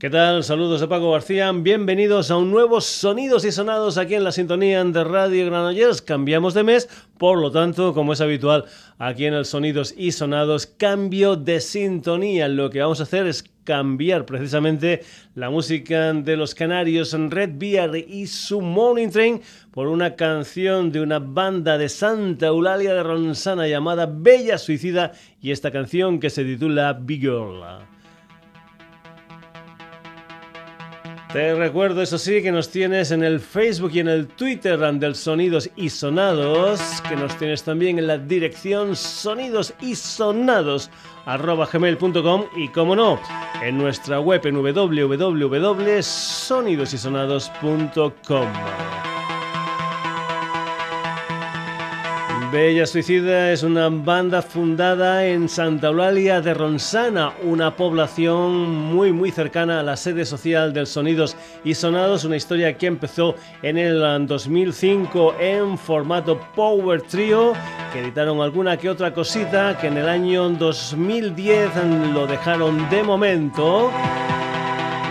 ¿Qué tal? Saludos de Paco García. Bienvenidos a un nuevo Sonidos y Sonados aquí en la sintonía de Radio Granollers. Cambiamos de mes, por lo tanto, como es habitual aquí en el Sonidos y Sonados, cambio de sintonía. Lo que vamos a hacer es cambiar precisamente la música de los canarios Red Beer y su Morning Train por una canción de una banda de Santa Eulalia de Ronsana llamada Bella Suicida y esta canción que se titula Big Girl. Te recuerdo, eso sí, que nos tienes en el Facebook y en el Twitter del Sonidos y Sonados, que nos tienes también en la dirección sonidos y sonados y como no, en nuestra web en www.sonidosysonados.com. Bella Suicida es una banda fundada en Santa Eulalia de Ronsana, una población muy muy cercana a la sede social del Sonidos y Sonados, una historia que empezó en el 2005 en formato Power Trio, que editaron alguna que otra cosita, que en el año 2010 lo dejaron de momento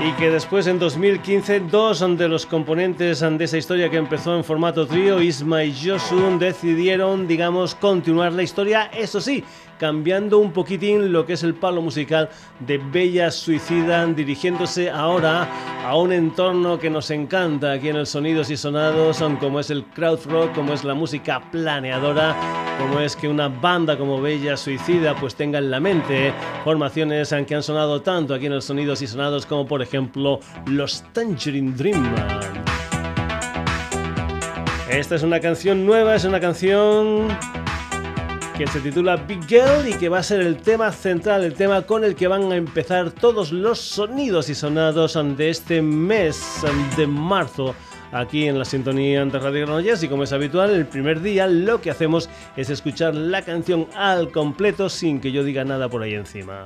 y que después en 2015 dos de los componentes de esa historia que empezó en formato trío, Isma y Josun, decidieron, digamos, continuar la historia, eso sí, cambiando un poquitín lo que es el palo musical de Bella Suicida, dirigiéndose ahora a un entorno que nos encanta aquí en el Sonidos y Sonados, como es el crowd rock, como es la música planeadora, como es que una banda como Bella Suicida pues tenga en la mente formaciones que han sonado tanto aquí en el Sonidos y Sonados como por ejemplo los Tangerine Dream. Esta es una canción nueva, es una canción que se titula Big Girl y que va a ser el tema central, el tema con el que van a empezar todos los sonidos y sonados de este mes de marzo aquí en la sintonía de Radio Granollers y como es habitual el primer día lo que hacemos es escuchar la canción al completo sin que yo diga nada por ahí encima.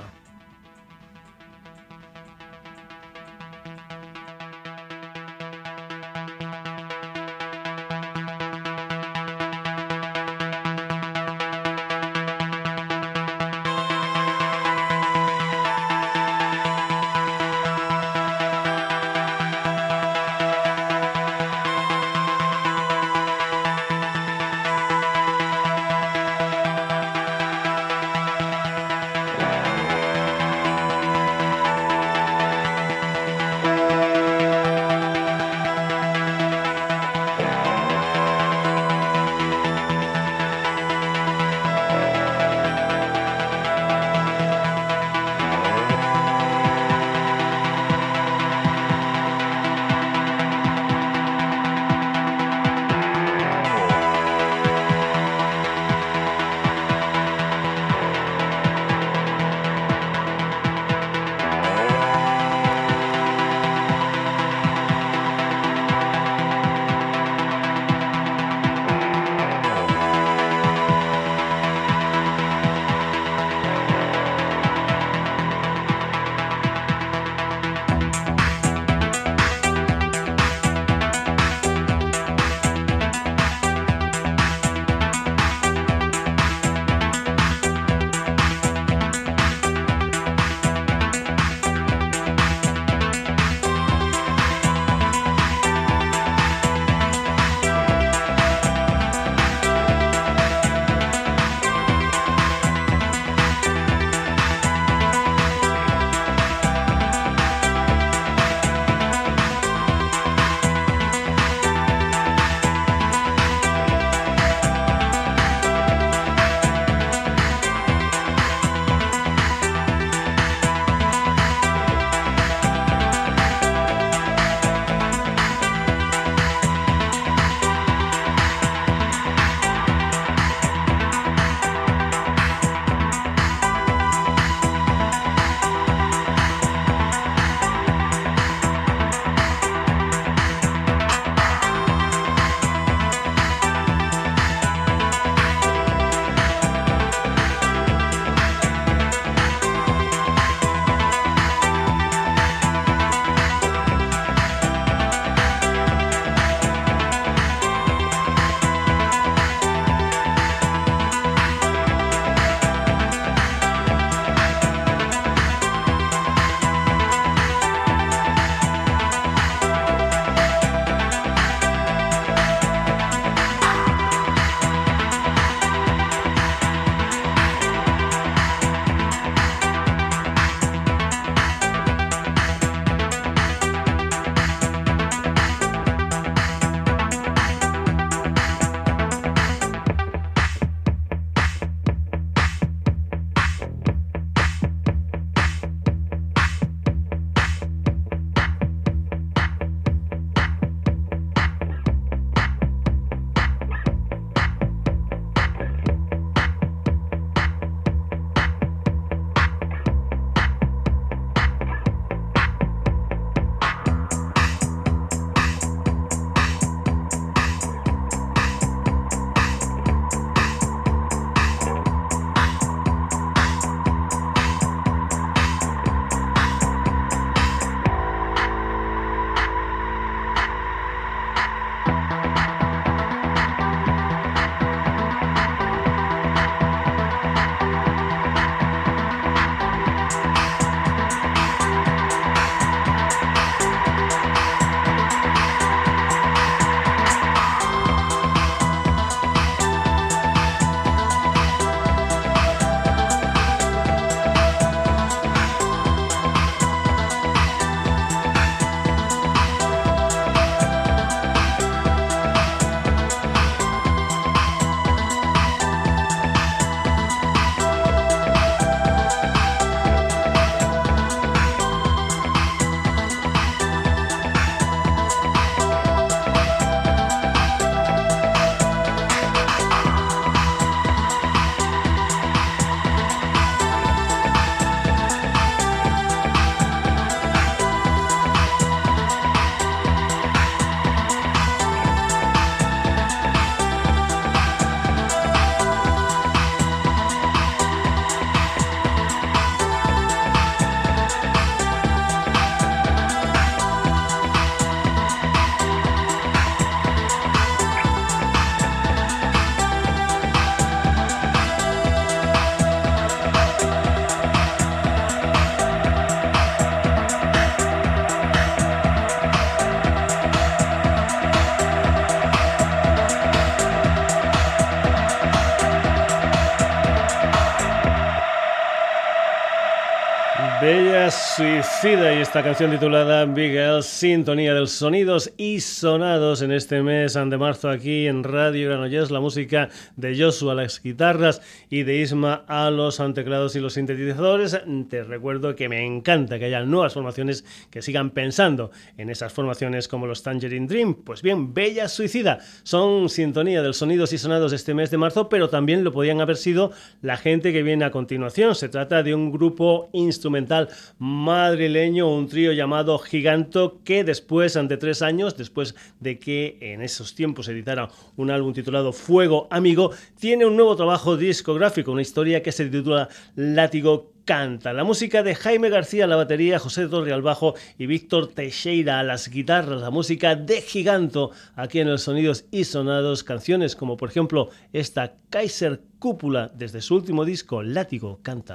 Suicida y esta canción titulada Big sintonía de los sonidos y sonados en este mes de marzo aquí en Radio Granollers, la música de Joshua a las guitarras y de Isma a los teclados y los sintetizadores. Te recuerdo que me encanta que haya nuevas formaciones que sigan pensando en esas formaciones como los Tangerine Dream. Pues bien, Bella Suicida son sintonía de los sonidos y sonados este mes de marzo, pero también lo podían haber sido la gente que viene a continuación. Se trata de un grupo instrumental madrileño, un trío llamado Giganto, que después, ante tres años, después de que en esos tiempos editara un álbum titulado Fuego Amigo, tiene un nuevo trabajo discográfico, una historia que se titula Látigo canta. La música de Jaime García a la batería, José Torre al bajo y Víctor Teixeira a las guitarras. La música de Giganto aquí en los Sonidos y Sonados. Canciones como por ejemplo esta Kaiser Cúpula desde su último disco Látigo canta.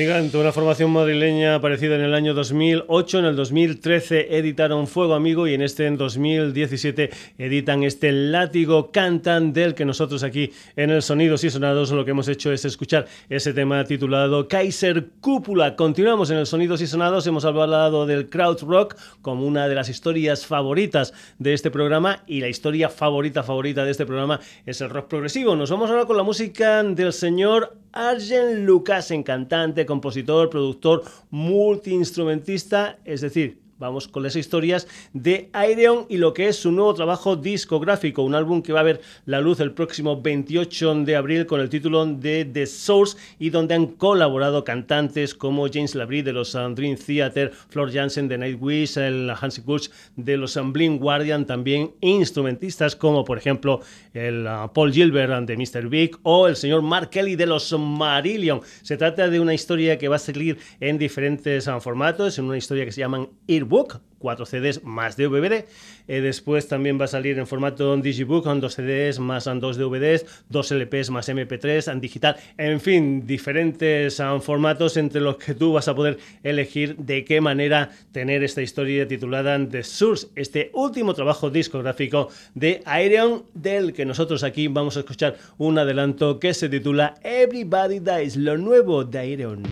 Gigante, una formación madrileña aparecida en el año 2008, en el 2013 editaron Fuego Amigo y en este en 2017 editan este Látigo Cantan del que nosotros aquí en el Sonidos y Sonados lo que hemos hecho es escuchar ese tema titulado Kaiser Cúpula. Continuamos en el Sonidos y Sonados, hemos hablado del crowd rock como una de las historias favoritas de este programa y la historia favorita favorita de este programa es el rock progresivo. Nos vamos ahora con la música del señor Arjen en cantante, compositor, productor, multiinstrumentista, es decir, vamos con las historias de Aireon y lo que es su nuevo trabajo discográfico, un álbum que va a ver la luz el próximo 28 de abril con el título de The Source y donde han colaborado cantantes como James Labrie de los Dream Theater, Flor Jansen de Nightwish, el Hansi Kuch de los Blind Guardian, también instrumentistas como por ejemplo el uh, Paul Gilbert de Mr. Big o el señor Mark Kelly de los Marillion. Se trata de una historia que va a salir en diferentes uh, formatos, en una historia que se llaman Earbook, cuatro CDs más DVD. Eh, después también va a salir en formato Digibook con dos CDs más dos DVDs, dos LPs más MP3 en digital. En fin, diferentes ah, formatos entre los que tú vas a poder elegir de qué manera tener esta historia titulada The Source, este último trabajo discográfico de Aereon, del que nosotros aquí vamos a escuchar un adelanto que se titula Everybody Dies, lo nuevo de Aereon.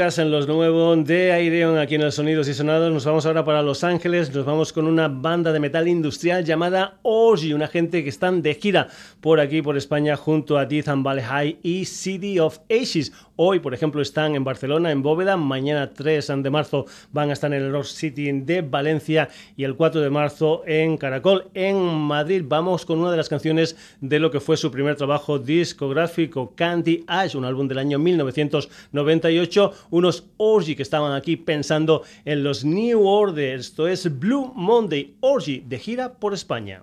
En los nuevos de Aireon aquí en el Sonidos y Sonados. Nos vamos ahora para Los Ángeles, nos vamos con una banda de metal industrial llamada Orgy, una gente que están de gira por aquí, por España, junto a Death and Valley High y City of Ashes. Hoy, por ejemplo, están en Barcelona, en Bóveda. Mañana, 3 de marzo, van a estar en el Rock City de Valencia. Y el 4 de marzo en Caracol, en Madrid. Vamos con una de las canciones de lo que fue su primer trabajo discográfico, Candy Ash, un álbum del año 1998. Unos Orgy que estaban aquí pensando en los New Orders. Esto es Blue Monday Orgy de gira por España.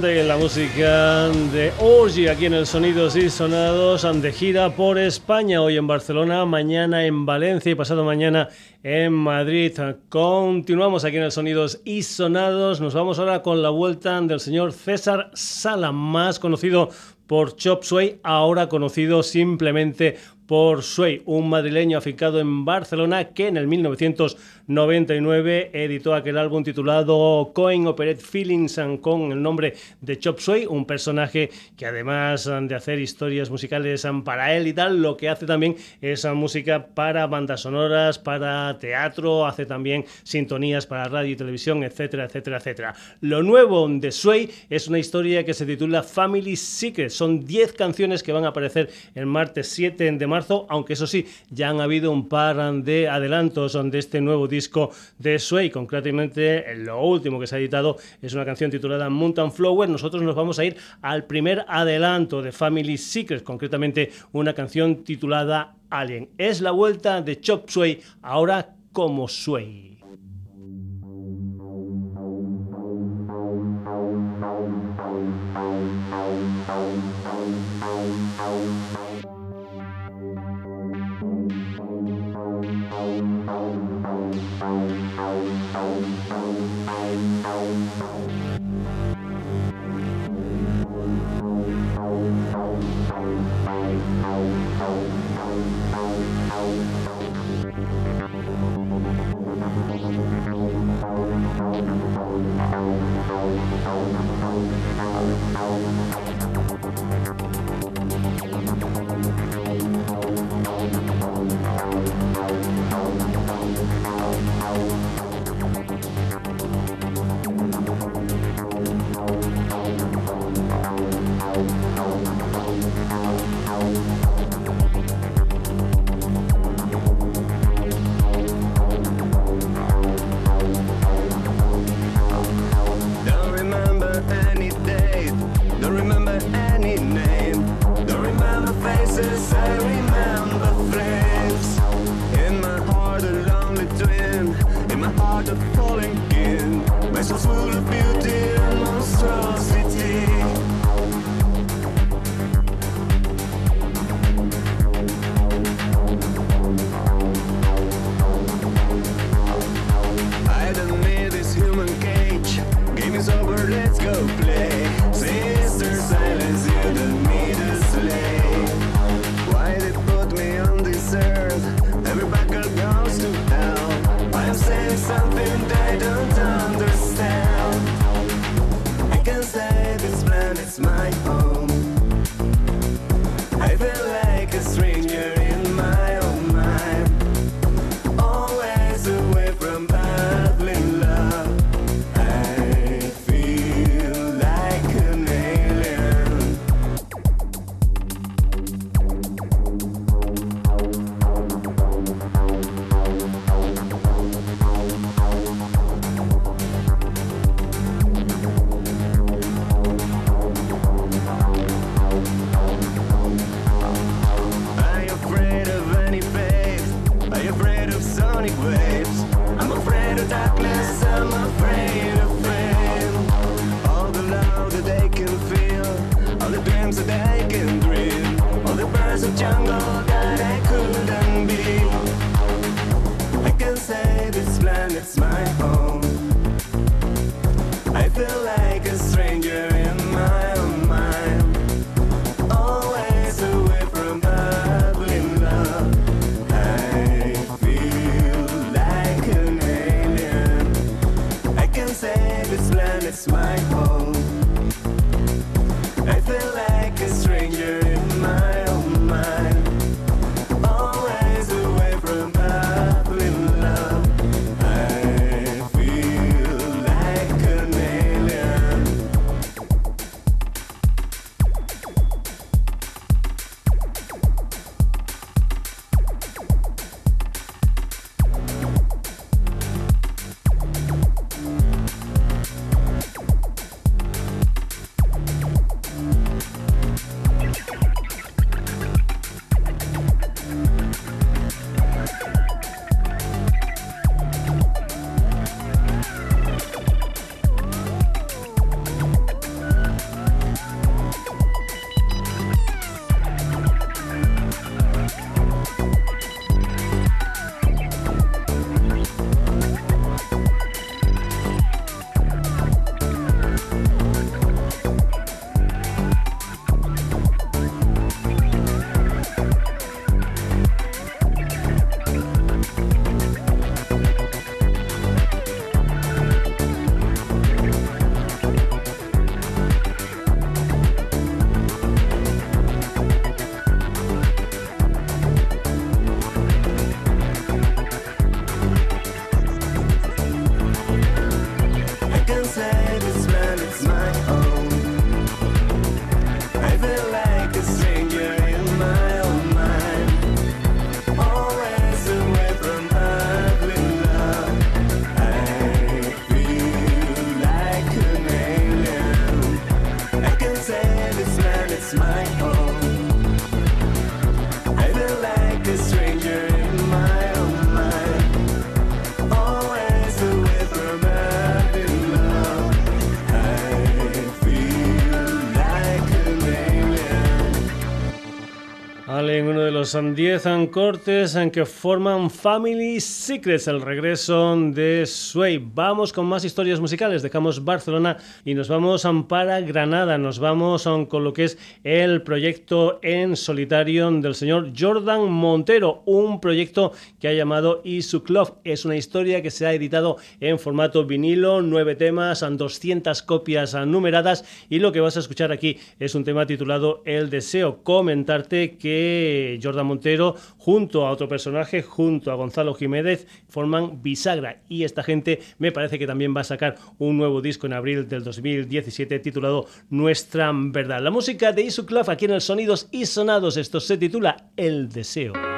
De la música de Orgy aquí en el Sonidos y Sonados de gira por España, hoy en Barcelona, mañana en Valencia y pasado mañana en Madrid. Continuamos aquí en el Sonidos y Sonados, nos vamos ahora con la vuelta del señor César Sala, más conocido por Chop Suey, ahora conocido simplemente por Sway, un madrileño afincado en Barcelona que en el 1999 editó aquel álbum titulado Coin Operate Feelings con el nombre de Chop Sway, un personaje que además de hacer historias musicales para él y tal, lo que hace también es música para bandas sonoras, para teatro, hace también sintonías para radio y televisión, etcétera, etcétera, etcétera. Lo nuevo de Sway es una historia que se titula Family Secret. Son 10 canciones que van a aparecer el martes 7 de marzo, aunque eso sí, ya han habido un par de adelantos de este nuevo disco de Sway. Concretamente, lo último que se ha editado es una canción titulada Mountain Flower. Nosotros nos vamos a ir al primer adelanto de Family Secrets, concretamente una canción titulada Alien. Es la vuelta de Chop Sway, ahora como Sway. Los 10 cortes en que forman Family Secrets, el regreso de Sway. Vamos con más historias musicales, dejamos Barcelona y nos vamos para Granada, nos vamos con lo que es el proyecto en solitario del señor Jordan Montero, un proyecto que ha llamado Isu Club. Es una historia que se ha editado en formato vinilo, nueve temas, 200 copias numeradas y lo que vas a escuchar aquí es un tema titulado El Deseo. Comentarte que Jordan Montero, junto a otro personaje, junto a Gonzalo Jiménez, forman Bisagra. Y esta gente me parece que también va a sacar un nuevo disco en abril del 2017 titulado Nuestra Verdad. La música de Isu Club aquí en el Sonidos y Sonados. Esto se titula El Deseo.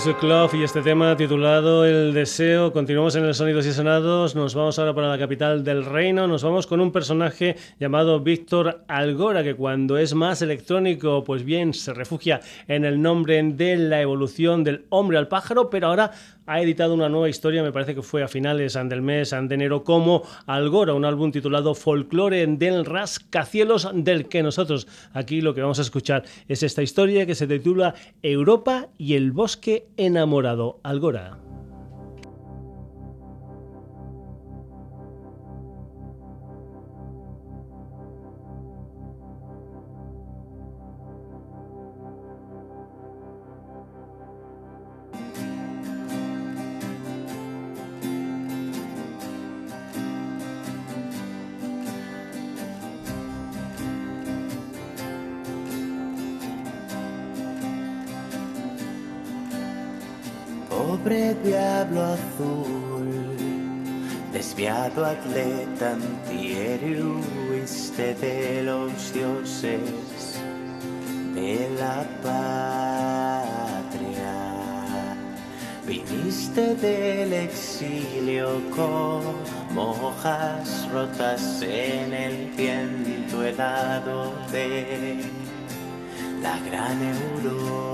Club y este tema titulado El Deseo. Continuamos en el Sonidos y Sonados. Nos vamos ahora para la capital del reino. Nos vamos con un personaje llamado Víctor Algora, que cuando es más electrónico, pues bien, se refugia en el nombre de la evolución del hombre al pájaro, pero ahora ha editado una nueva historia, me parece que fue a finales del mes de enero, como Algora, un álbum titulado Folklore del Rascacielos, del que nosotros aquí lo que vamos a escuchar es esta historia que se titula Europa y el bosque enamorado. Algora. Azul, desviado atleta antihéroe de los dioses de la patria. Viniste del exilio como hojas rotas en el viento helado de la gran Europa.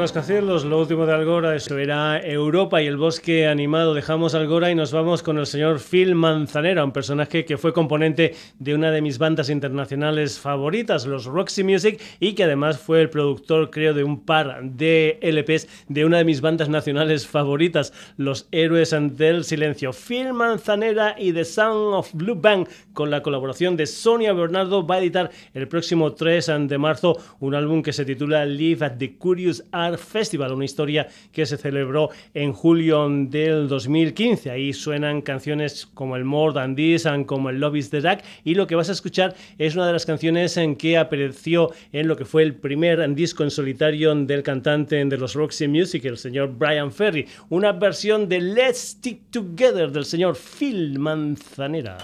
Rascacielos, lo último de Algora, eso era Europa y el bosque animado. Dejamos Algora y nos vamos con el señor Phil Manzanera, un personaje que fue componente de una de mis bandas internacionales favoritas, los Roxy Music, y que además fue el productor, creo, de un par de LPs de una de mis bandas nacionales favoritas, los Héroes del Silencio. Phil Manzanera y The Sound of Blue Bang, con la colaboración de Sonia Bernardo, va a editar el próximo 3 de marzo un álbum que se titula Live at the Curious Art Festival, una historia que se celebró en julio del 2015. Ahí suenan canciones como el More Than This and como el Love is the Dark y lo que vas a escuchar es una de las canciones en que apareció en lo que fue el primer disco en solitario del cantante de los Roxy Music, el señor Brian Ferry, una versión de Let's Stick Together del señor Phil Manzanera.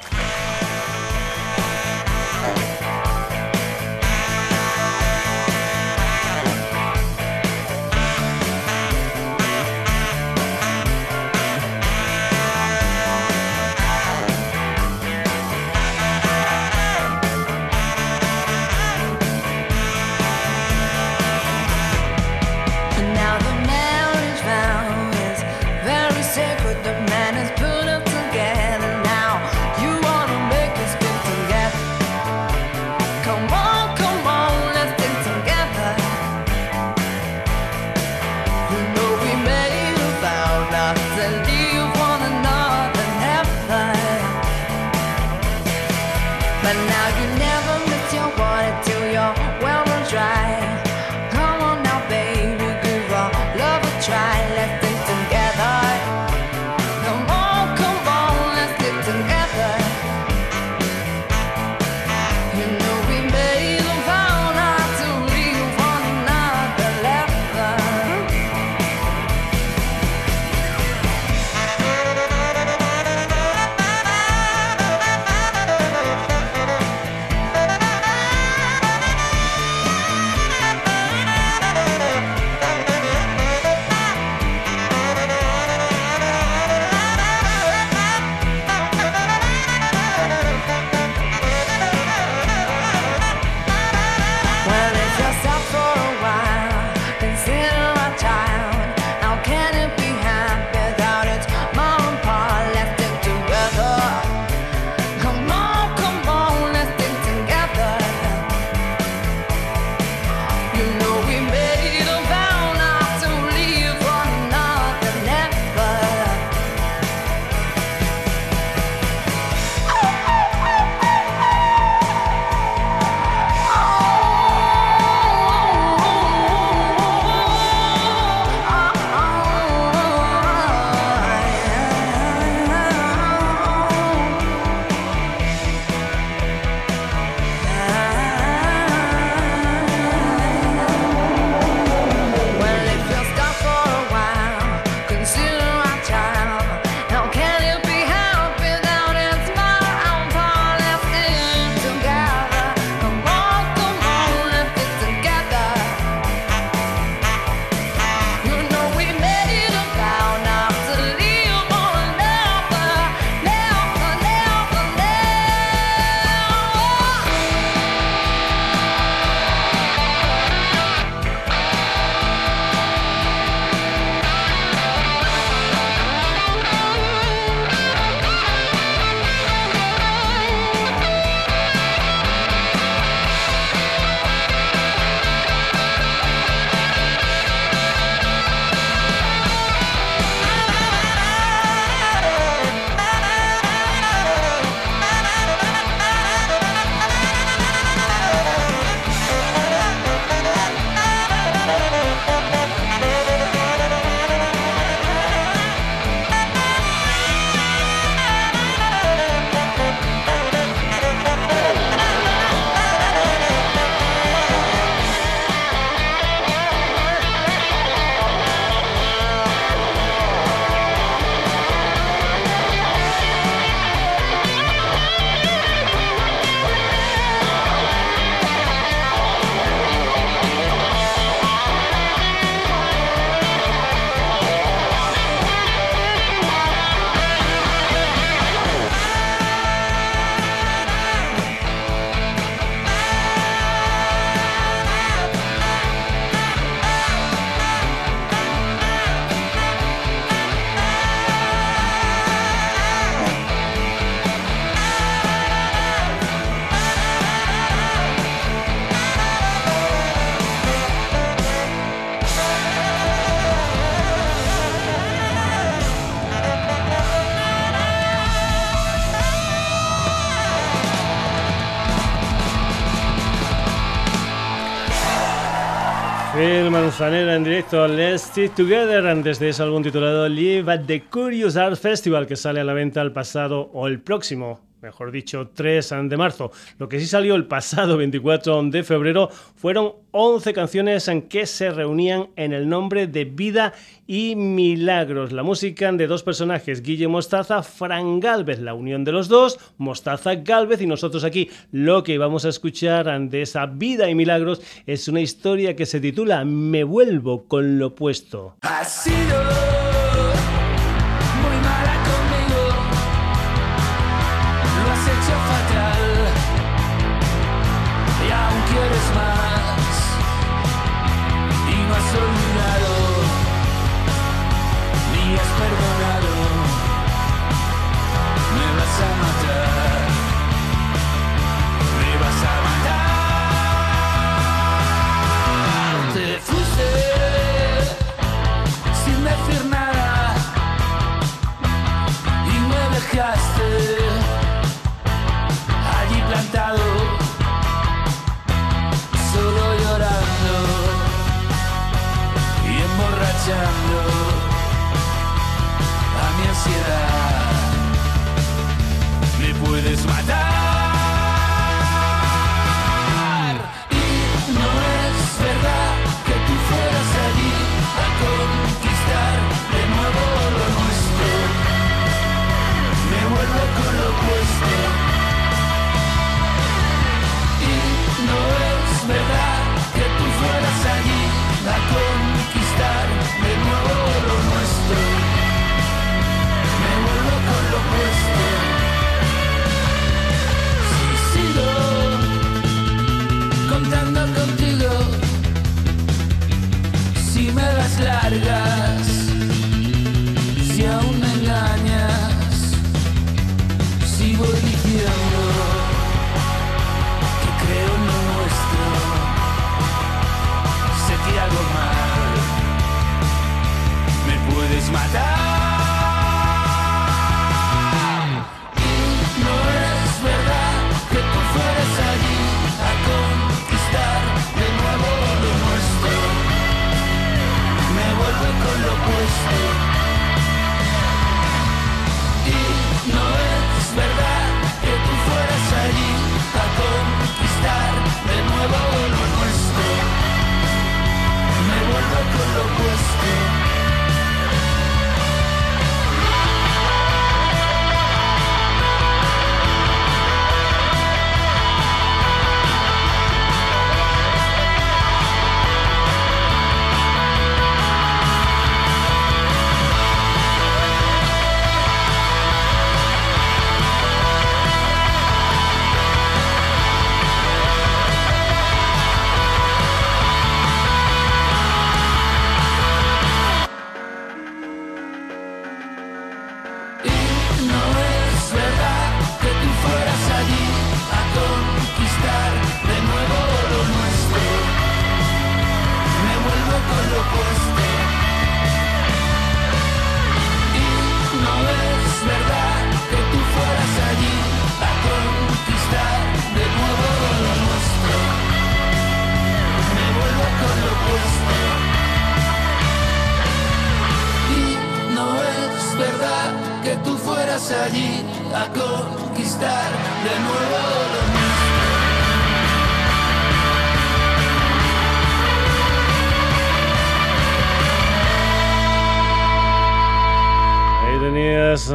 Manzanera en directo Let's Stick Together. Antes de ese álbum titulado Live at the Curious Art Festival que sale a la venta el pasado o el próximo mejor dicho, 3 de marzo. Lo que sí salió el pasado 24 de febrero fueron 11 canciones en que se reunían en el nombre de Vida y Milagros. La música de dos personajes, Guille Mostaza, Fran Galvez, la unión de los dos, Mostaza Galvez y nosotros aquí. Lo que vamos a escuchar de esa Vida y Milagros es una historia que se titula Me vuelvo con lo puesto. Ha sido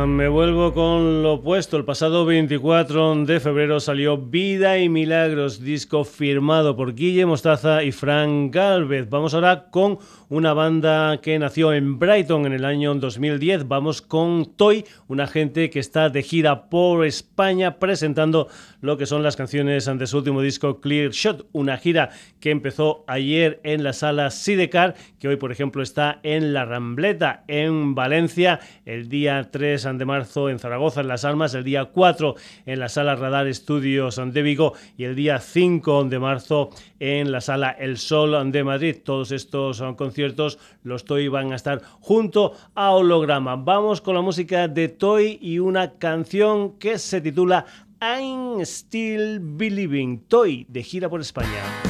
me vuelvo con lo opuesto. El pasado 24 de febrero salió Vida y Milagros, disco firmado por Guille Mostaza y Frank Galvez. Vamos ahora con una banda que nació en Brighton en el año 2010. Vamos con Toy, una gente que está de gira por España presentando lo que son las canciones ante su último disco Clear Shot, una gira que empezó ayer en la sala Sidecar, que hoy por ejemplo está en La Rambleta en Valencia, el día 3 de marzo en Zaragoza en Las Almas, el día 4 en la sala Radar Studios de Vigo y el día 5 de marzo en la sala El Sol de Madrid. Todos estos son conciertos los Toy van a estar junto a Holograma. Vamos con la música de Toy y una canción que se titula I'm Still Believing. Toy de gira por España.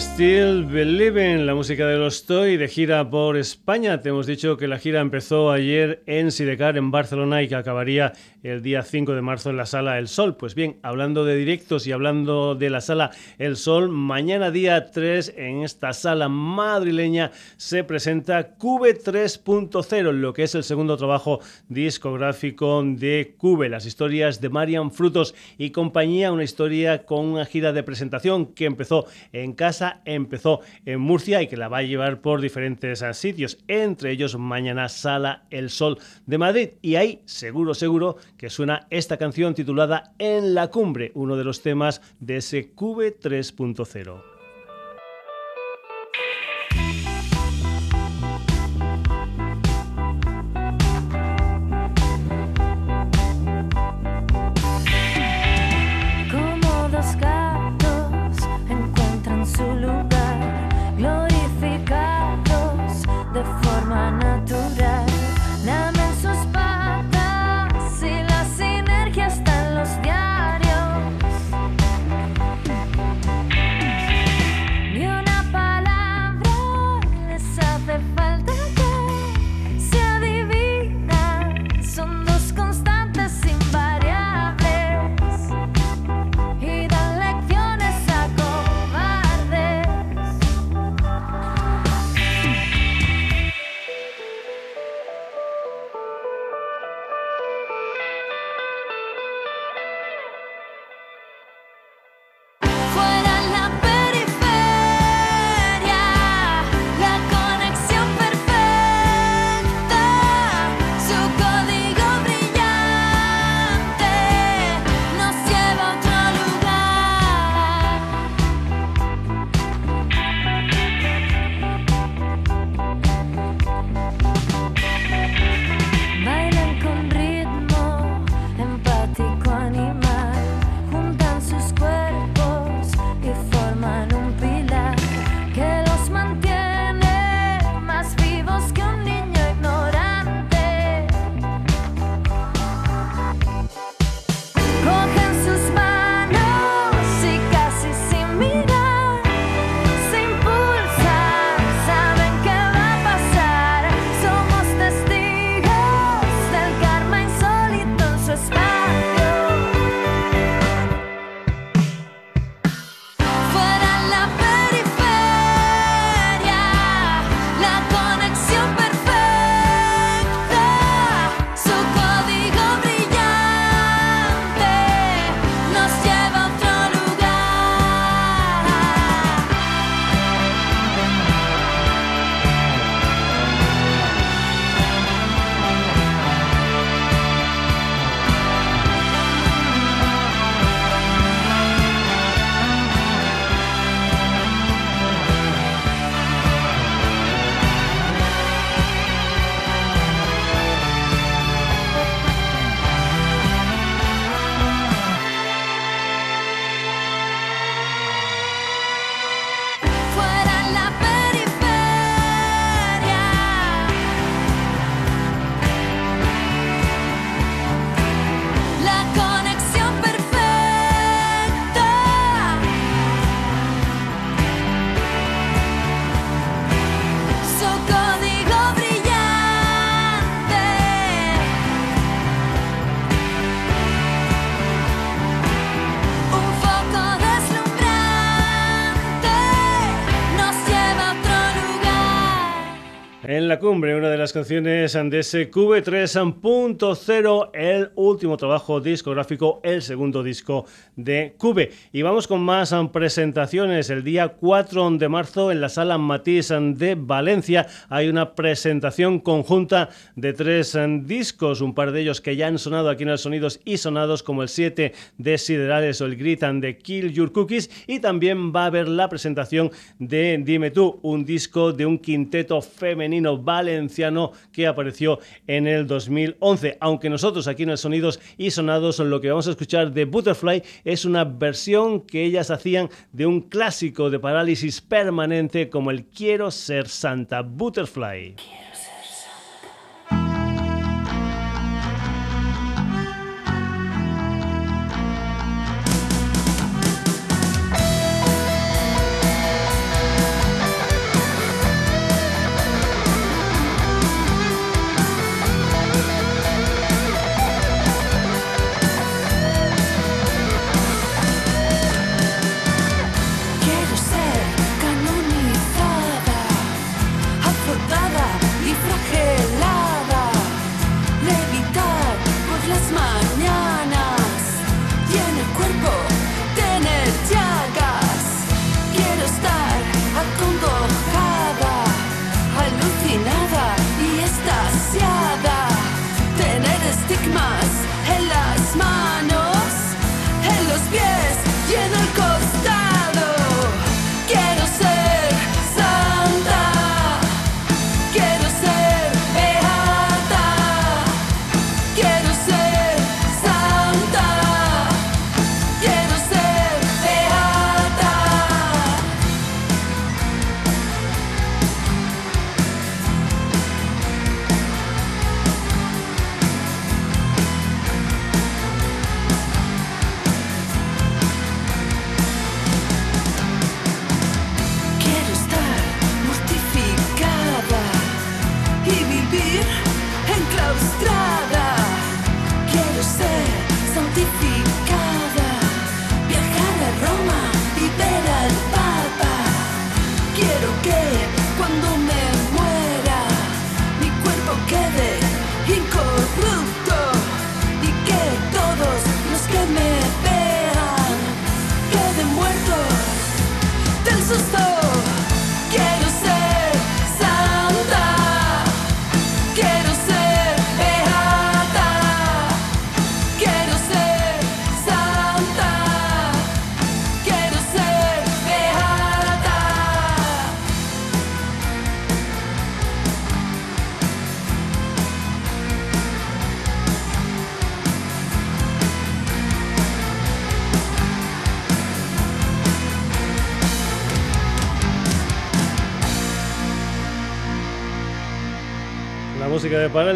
Still Believing, la música de los Toy de gira por España. Te hemos dicho que la gira empezó ayer en Sidecar, en Barcelona, y que acabaría el día 5 de marzo en la Sala El Sol. Pues bien, hablando de directos y hablando de la Sala El Sol, mañana día 3 en esta sala madrileña se presenta Cube 3.0, lo que es el segundo trabajo discográfico de Cube, las historias de Marian Frutos y compañía, una historia con una gira de presentación que empezó en casa, empezó en Murcia y que la va a llevar por diferentes sitios, entre ellos mañana Sala El Sol de Madrid. Y ahí, seguro, seguro, que suena esta canción titulada En la cumbre, uno de los temas de ese Cube 3.0. la cumbre, una de las canciones de ese QV3.0, el último trabajo discográfico, el segundo disco de Cube. Y vamos con más presentaciones. El día 4 de marzo en la sala Matisse de Valencia hay una presentación conjunta de tres discos, un par de ellos que ya han sonado aquí en el Sonidos y Sonados, como el 7 de Siderales o el Gritan de Kill Your Cookies. Y también va a haber la presentación de Dime tú, un disco de un quinteto femenino valenciano que apareció en el 2011. Aunque nosotros aquí en el Sonidos y Sonados lo que vamos a escuchar de Butterfly es una versión que ellas hacían de un clásico de parálisis permanente como el Quiero ser Santa Butterfly.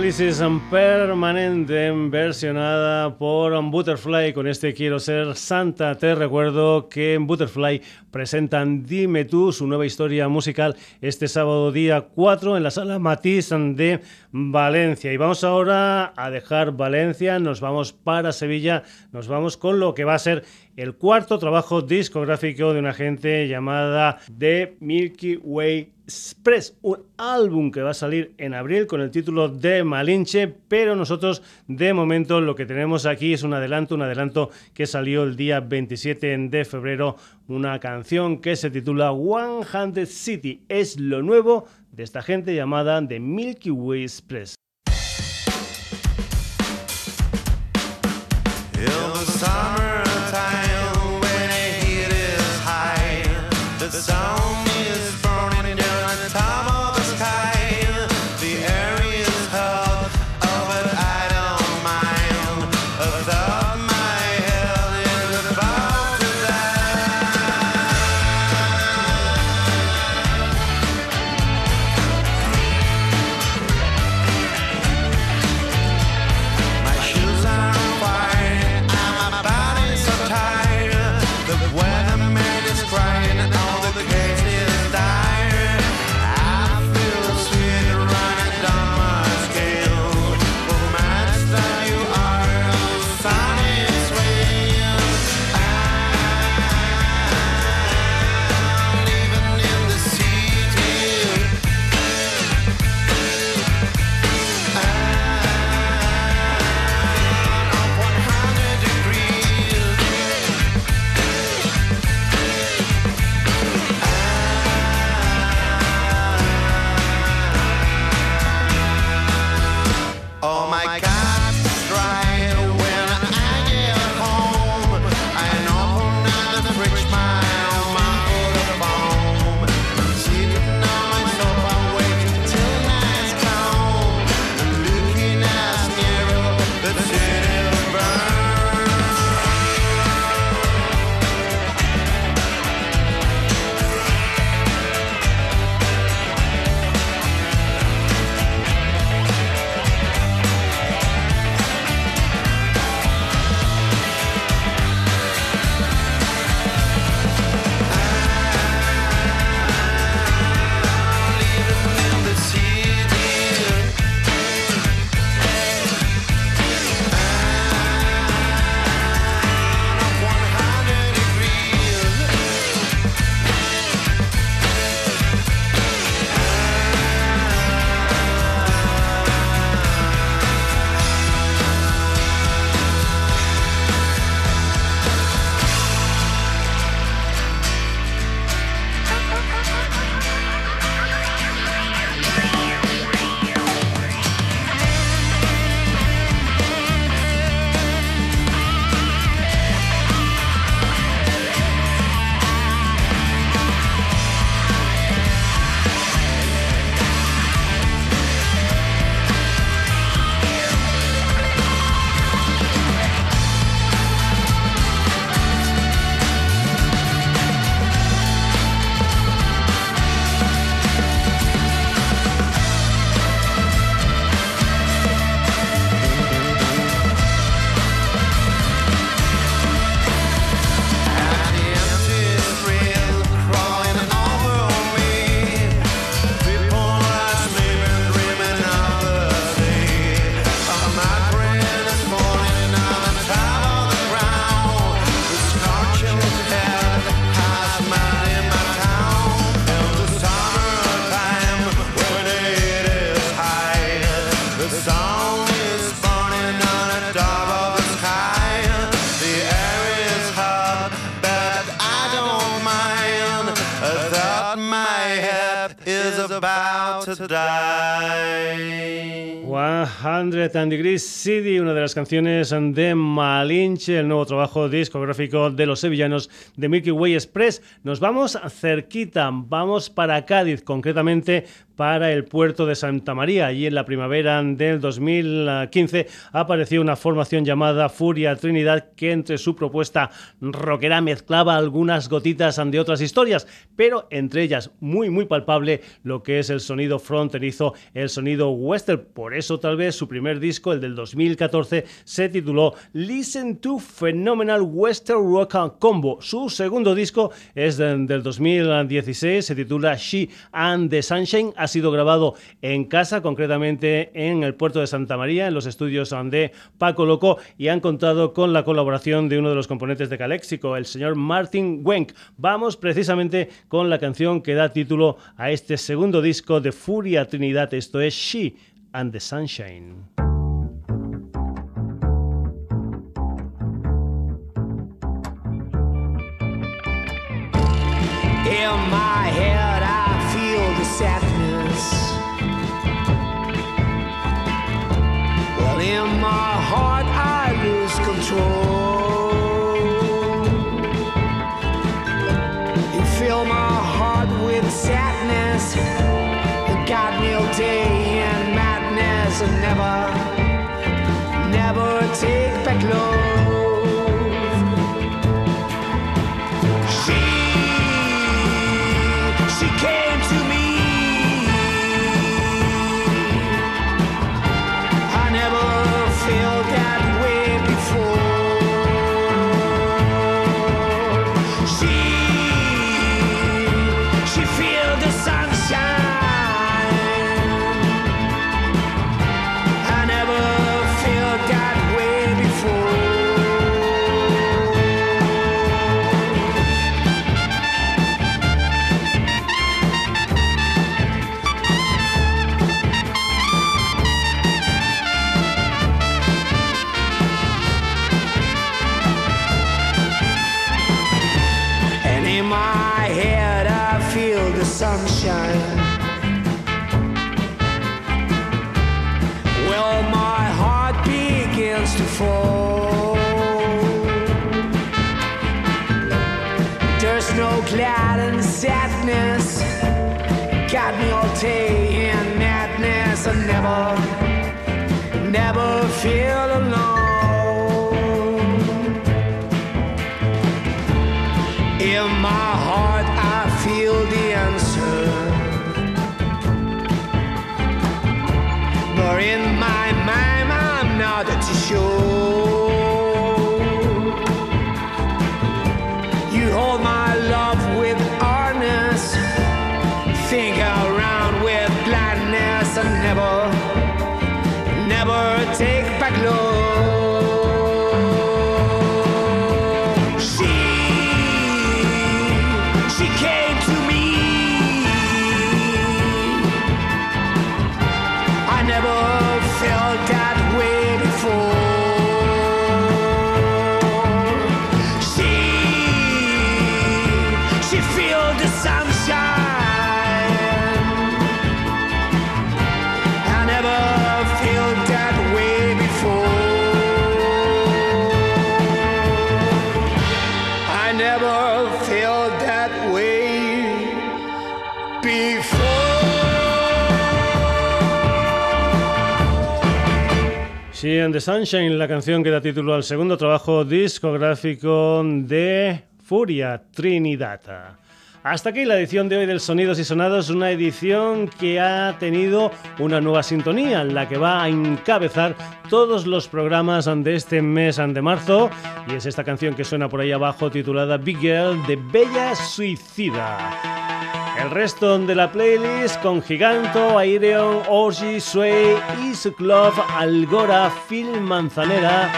Parálisis Permanente versionada por Butterfly con este Quiero ser Santa. Te recuerdo que en Butterfly presentan Dime tú, su nueva historia musical, este sábado día 4 en la sala Matisse de Valencia. Y vamos ahora a dejar Valencia, nos vamos para Sevilla, nos vamos con lo que va a ser el cuarto trabajo discográfico de una gente llamada The Milky Way Express, un álbum que va a salir en abril con el título de Malinche, pero nosotros de momento lo que tenemos aquí es un adelanto, un adelanto que salió el día 27 de febrero, una canción que se titula One Hundred City, es lo nuevo de esta gente llamada The Milky Way Express. And Degrees City, una de las canciones de Malinche, el nuevo trabajo discográfico de los sevillanos de Milky Way Express. Nos vamos cerquita, vamos para Cádiz, concretamente para el puerto de Santa María. Allí en la primavera del 2015 apareció una formación llamada Furia Trinidad que entre su propuesta rockera mezclaba algunas gotitas de otras historias, pero entre ellas muy muy palpable lo que es el sonido fronterizo, el sonido western. Por eso tal vez su primer disco, el del 2014, se tituló Listen to Phenomenal Western Rock Combo. Su segundo disco es del 2016, se titula She and the Sunshine ha sido grabado en casa, concretamente en el puerto de Santa María, en los estudios de Paco Loco, y han contado con la colaboración de uno de los componentes de Caléxico, el señor Martin Wenk. Vamos precisamente con la canción que da título a este segundo disco de Furia Trinidad, esto es She and the Sunshine. There's no cloud and sadness. Got me all day in madness. I never, never feel alone. In my heart, I feel the answer. But in Sunshine, la canción que da título al segundo trabajo discográfico de Furia Trinidad. Hasta aquí la edición de hoy del Sonidos y Sonados, una edición que ha tenido una nueva sintonía, la que va a encabezar todos los programas de este mes de marzo, y es esta canción que suena por ahí abajo titulada Big Girl de Bella Suicida. El resto de la playlist con Giganto, Aireon, Orgy, Sway, Club, Algora, Phil Manzanera,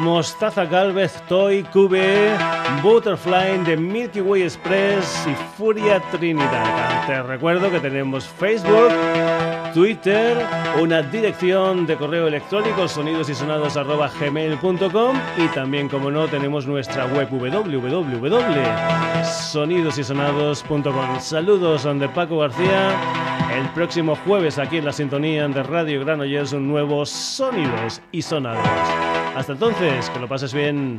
Mostaza Galvez, Toy, Cube, Butterfly de Milky Way Express y Furia Trinidad. Te recuerdo que tenemos Facebook, Twitter, una dirección de correo electrónico sonidosysonados.gmail.com y también, como no, tenemos nuestra web www.sonidosysonados.com. Saludos de Paco García. El próximo jueves aquí en la sintonía de Radio Granollers un nuevo Sonidos y Sonados. Hasta entonces, que lo pases bien.